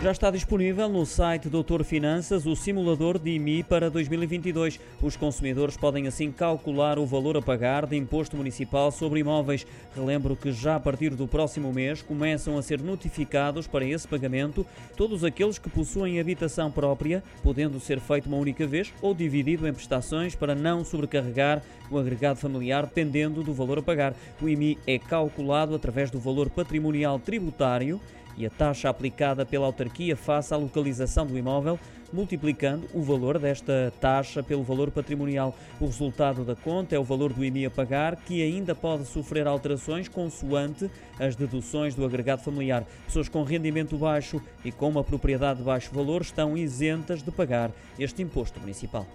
Já está disponível no site Doutor Finanças o simulador de IMI para 2022. Os consumidores podem assim calcular o valor a pagar de imposto municipal sobre imóveis. Relembro que já a partir do próximo mês começam a ser notificados para esse pagamento todos aqueles que possuem habitação própria, podendo ser feito uma única vez ou dividido em prestações para não sobrecarregar o agregado familiar, dependendo do valor a pagar. O IMI é calculado através do valor patrimonial tributário e a taxa aplicada pela autarquia face à localização do imóvel, multiplicando o valor desta taxa pelo valor patrimonial. O resultado da conta é o valor do IMI a pagar, que ainda pode sofrer alterações consoante as deduções do agregado familiar. Pessoas com rendimento baixo e com uma propriedade de baixo valor estão isentas de pagar este imposto municipal.